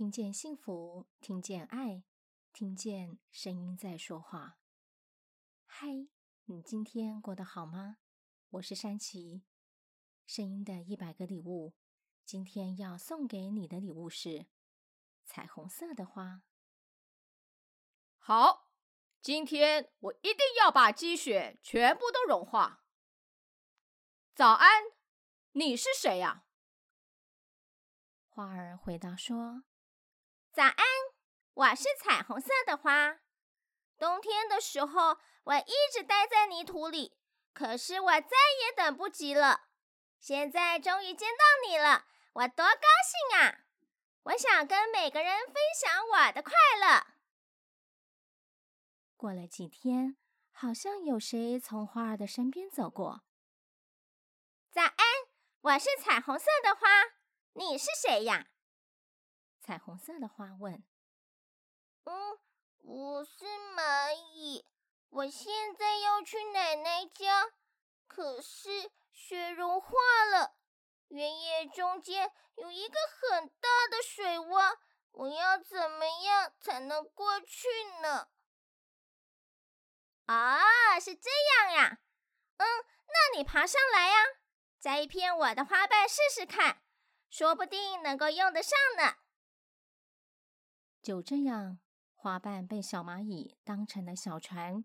听见幸福，听见爱，听见声音在说话。嗨，你今天过得好吗？我是山琪，声音的一百个礼物。今天要送给你的礼物是彩虹色的花。好，今天我一定要把积雪全部都融化。早安，你是谁呀？花儿回答说：“早安，我是彩虹色的花。冬天的时候，我一直待在泥土里，可是我再也等不及了。现在终于见到你了，我多高兴啊！我想跟每个人分享我的快乐。”过了几天，好像有谁从花儿的身边走过。早安，我是彩虹色的花。你是谁呀？彩虹色的花问。嗯，我是蚂蚁。我现在要去奶奶家，可是雪融化了，原野中间有一个很大的水洼，我要怎么样才能过去呢？啊，是这样呀。嗯，那你爬上来呀，摘一片我的花瓣试试看。说不定能够用得上呢。就这样，花瓣被小蚂蚁当成了小船，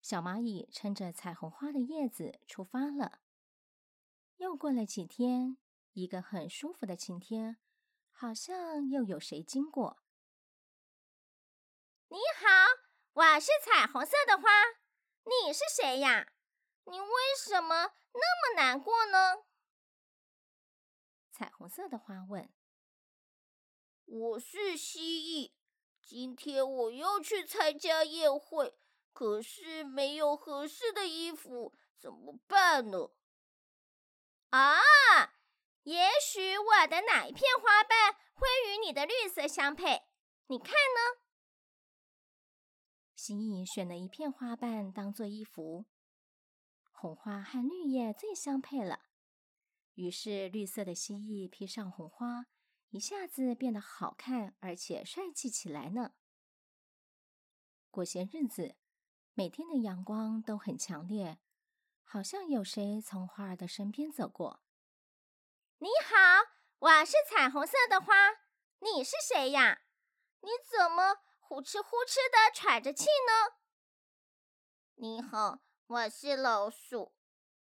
小蚂蚁撑着彩虹花的叶子出发了。又过了几天，一个很舒服的晴天，好像又有谁经过。你好，我是彩虹色的花，你是谁呀？你为什么那么难过呢？彩虹色的花问：“我是蜥蜴，今天我又去参加宴会，可是没有合适的衣服，怎么办呢？”啊，也许我的哪一片花瓣会与你的绿色相配？你看呢？蜥蜴选了一片花瓣当做衣服，红花和绿叶最相配了。于是，绿色的蜥蜴披上红花，一下子变得好看，而且帅气起来呢。过些日子，每天的阳光都很强烈，好像有谁从花儿的身边走过。你好，我是彩虹色的花，你是谁呀？你怎么呼哧呼哧的喘着气呢？你好，我是老鼠。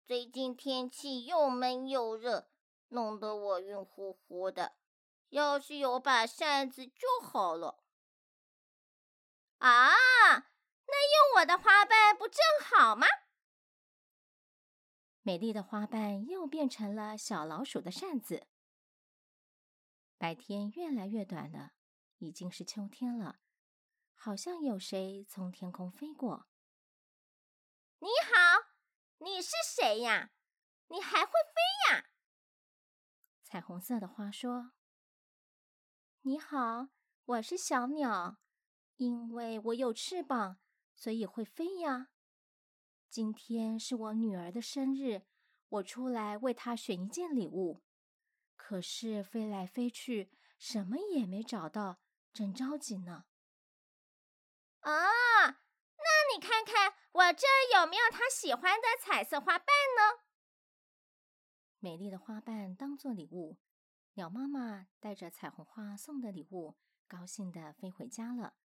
最近天气又闷又热，弄得我晕乎乎的。要是有把扇子就好了。啊，那用我的花瓣不正好吗？美丽的花瓣又变成了小老鼠的扇子。白天越来越短了，已经是秋天了。好像有谁从天空飞过。你好。你是谁呀？你还会飞呀？彩虹色的花说：“你好，我是小鸟，因为我有翅膀，所以会飞呀。今天是我女儿的生日，我出来为她选一件礼物，可是飞来飞去，什么也没找到，真着急呢。”啊！那你看看我这有没有她喜欢的彩色花瓣呢？美丽的花瓣当做礼物，鸟妈妈带着彩虹花送的礼物，高兴地飞回家了。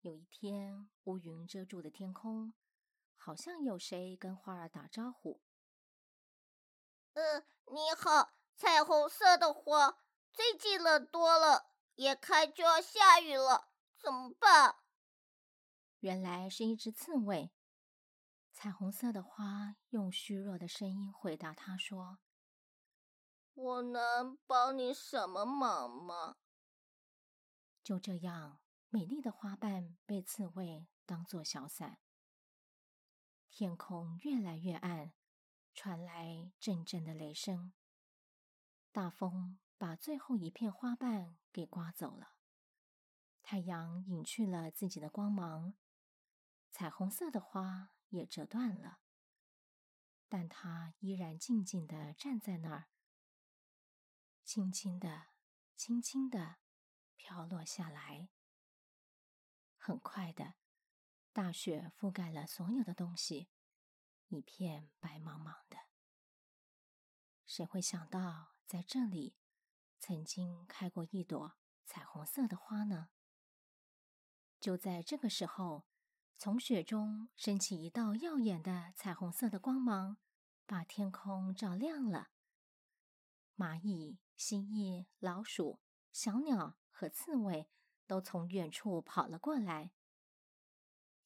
有一天，乌云遮住了天空，好像有谁跟花儿打招呼。呃，你好，彩虹色的花，最近冷多了，眼看就要下雨了，怎么办？原来是一只刺猬。彩虹色的花用虚弱的声音回答他说：“我能帮你什么忙吗？”就这样，美丽的花瓣被刺猬当作小伞。天空越来越暗，传来阵阵的雷声。大风把最后一片花瓣给刮走了，太阳隐去了自己的光芒。彩虹色的花也折断了，但它依然静静地站在那儿，轻轻地、轻轻地飘落下来。很快的，大雪覆盖了所有的东西，一片白茫茫的。谁会想到，在这里曾经开过一朵彩虹色的花呢？就在这个时候，从雪中升起一道耀眼的彩虹色的光芒，把天空照亮了。蚂蚁、蜥蜴、老鼠、小鸟和刺猬都从远处跑了过来。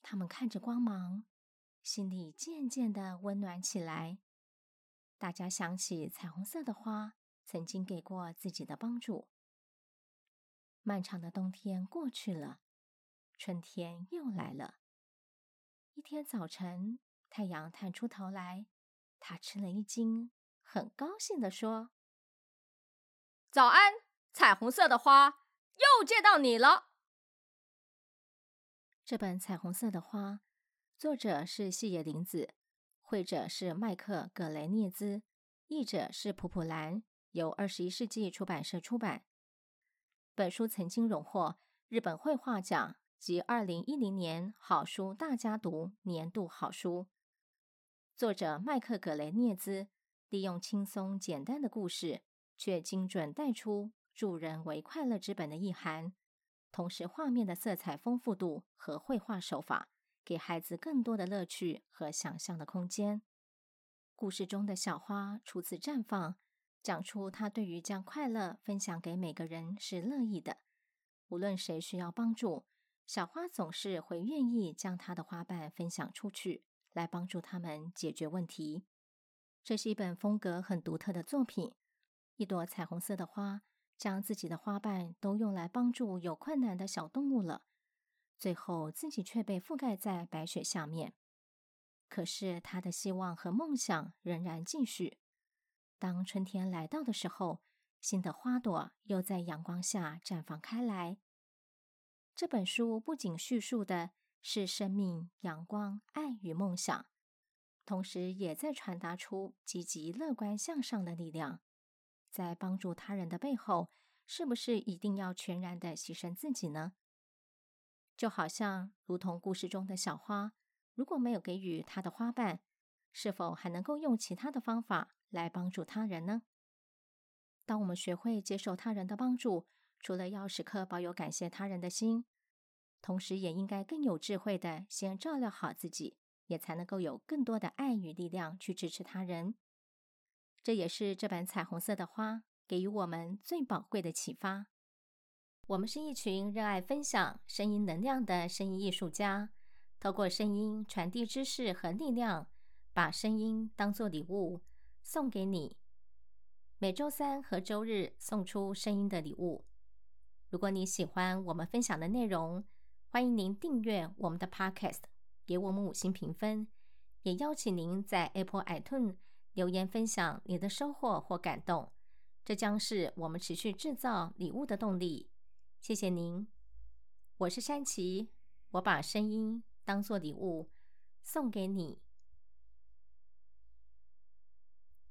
他们看着光芒，心里渐渐的温暖起来。大家想起彩虹色的花曾经给过自己的帮助。漫长的冬天过去了。春天又来了。一天早晨，太阳探出头来，他吃了一惊，很高兴地说：“早安，彩虹色的花，又见到你了。”这本《彩虹色的花》，作者是细野玲子，绘者是麦克·葛雷涅兹，译者是普普兰，由二十一世纪出版社出版。本书曾经荣获日本绘画奖。及二零一零年好书大家读年度好书。作者麦克·葛雷涅兹利用轻松简单的故事，却精准带出助人为快乐之本的意涵。同时，画面的色彩丰富度和绘画手法，给孩子更多的乐趣和想象的空间。故事中的小花初次绽放，讲出他对于将快乐分享给每个人是乐意的，无论谁需要帮助。小花总是会愿意将她的花瓣分享出去，来帮助他们解决问题。这是一本风格很独特的作品。一朵彩虹色的花，将自己的花瓣都用来帮助有困难的小动物了，最后自己却被覆盖在白雪下面。可是他的希望和梦想仍然继续。当春天来到的时候，新的花朵又在阳光下绽放开来。这本书不仅叙述的是生命、阳光、爱与梦想，同时也在传达出积极、乐观、向上的力量。在帮助他人的背后，是不是一定要全然的牺牲自己呢？就好像如同故事中的小花，如果没有给予它的花瓣，是否还能够用其他的方法来帮助他人呢？当我们学会接受他人的帮助，除了要时刻保有感谢他人的心，同时也应该更有智慧的先照料好自己，也才能够有更多的爱与力量去支持他人。这也是这本彩虹色的花给予我们最宝贵的启发。我们是一群热爱分享声音能量的声音艺术家，透过声音传递知识和力量，把声音当作礼物送给你。每周三和周日送出声音的礼物。如果你喜欢我们分享的内容，欢迎您订阅我们的 Podcast，给我们五星评分，也邀请您在 Apple iTunes 留言分享你的收获或感动，这将是我们持续制造礼物的动力。谢谢您，我是山崎，我把声音当做礼物送给你。